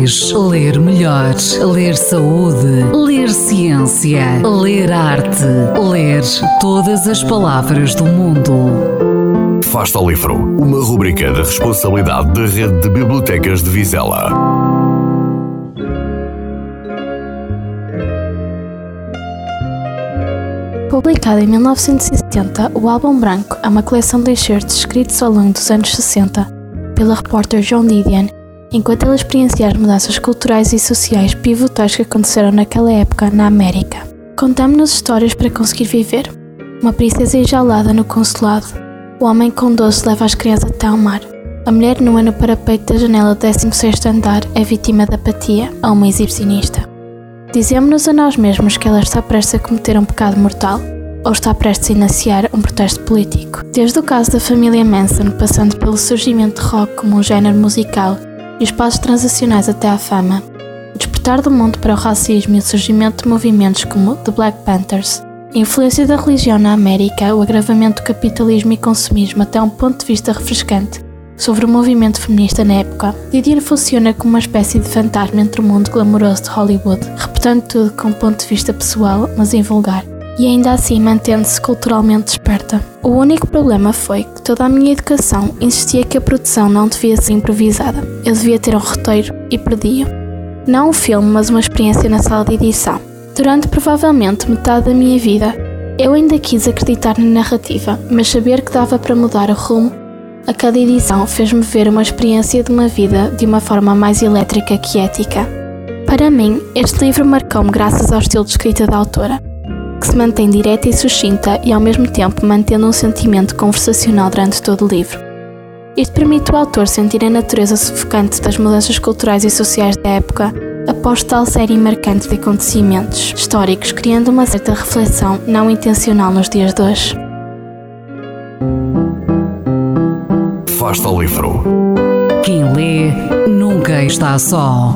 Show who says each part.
Speaker 1: mais. Ler melhor. Ler saúde. Ler ciência. Ler arte. Ler todas as palavras do mundo.
Speaker 2: Fasta ao Livro, uma rubrica da responsabilidade da Rede de Bibliotecas de Vizela.
Speaker 3: Publicado em 1970, o Álbum Branco é uma coleção de excertos escritos ao longo dos anos 60 pela repórter Joan Didion, enquanto ela experiencia as mudanças culturais e sociais pivotais que aconteceram naquela época na América. Contamos-nos histórias para conseguir viver. Uma princesa enjaulada no consulado. O homem com doce leva as crianças até ao mar. A mulher nua no parapeito da janela do 16 andar é vítima da apatia a uma exibicionista. Dizemos-nos a nós mesmos que ela está prestes a cometer um pecado mortal ou está prestes a iniciar um protesto político. Desde o caso da família Manson, passando pelo surgimento de rock como um género musical e os passos transacionais até à fama, o despertar do mundo para o racismo e o surgimento de movimentos como The Black Panthers, a influência da religião na América, o agravamento do capitalismo e consumismo até um ponto de vista refrescante sobre o movimento feminista na época, Didier funciona como uma espécie de fantasma entre o mundo glamouroso de Hollywood, reputando tudo com um ponto de vista pessoal, mas invulgar, e ainda assim mantendo-se culturalmente desperta. O único problema foi que toda a minha educação insistia que a produção não devia ser improvisada. Eu devia ter um roteiro e perdia. Não um filme, mas uma experiência na sala de edição. Durante provavelmente metade da minha vida, eu ainda quis acreditar na narrativa, mas saber que dava para mudar o rumo a cada edição fez-me ver uma experiência de uma vida de uma forma mais elétrica que ética. Para mim, este livro marcou-me graças ao estilo de escrita da autora, que se mantém direta e sucinta e ao mesmo tempo mantendo um sentimento conversacional durante todo o livro. Isto permite o autor sentir a natureza sufocante das mudanças culturais e sociais da época após tal série marcante de acontecimentos históricos, criando uma certa reflexão não intencional nos dias de hoje.
Speaker 2: Fasta ao Livro.
Speaker 1: Quem lê nunca está só.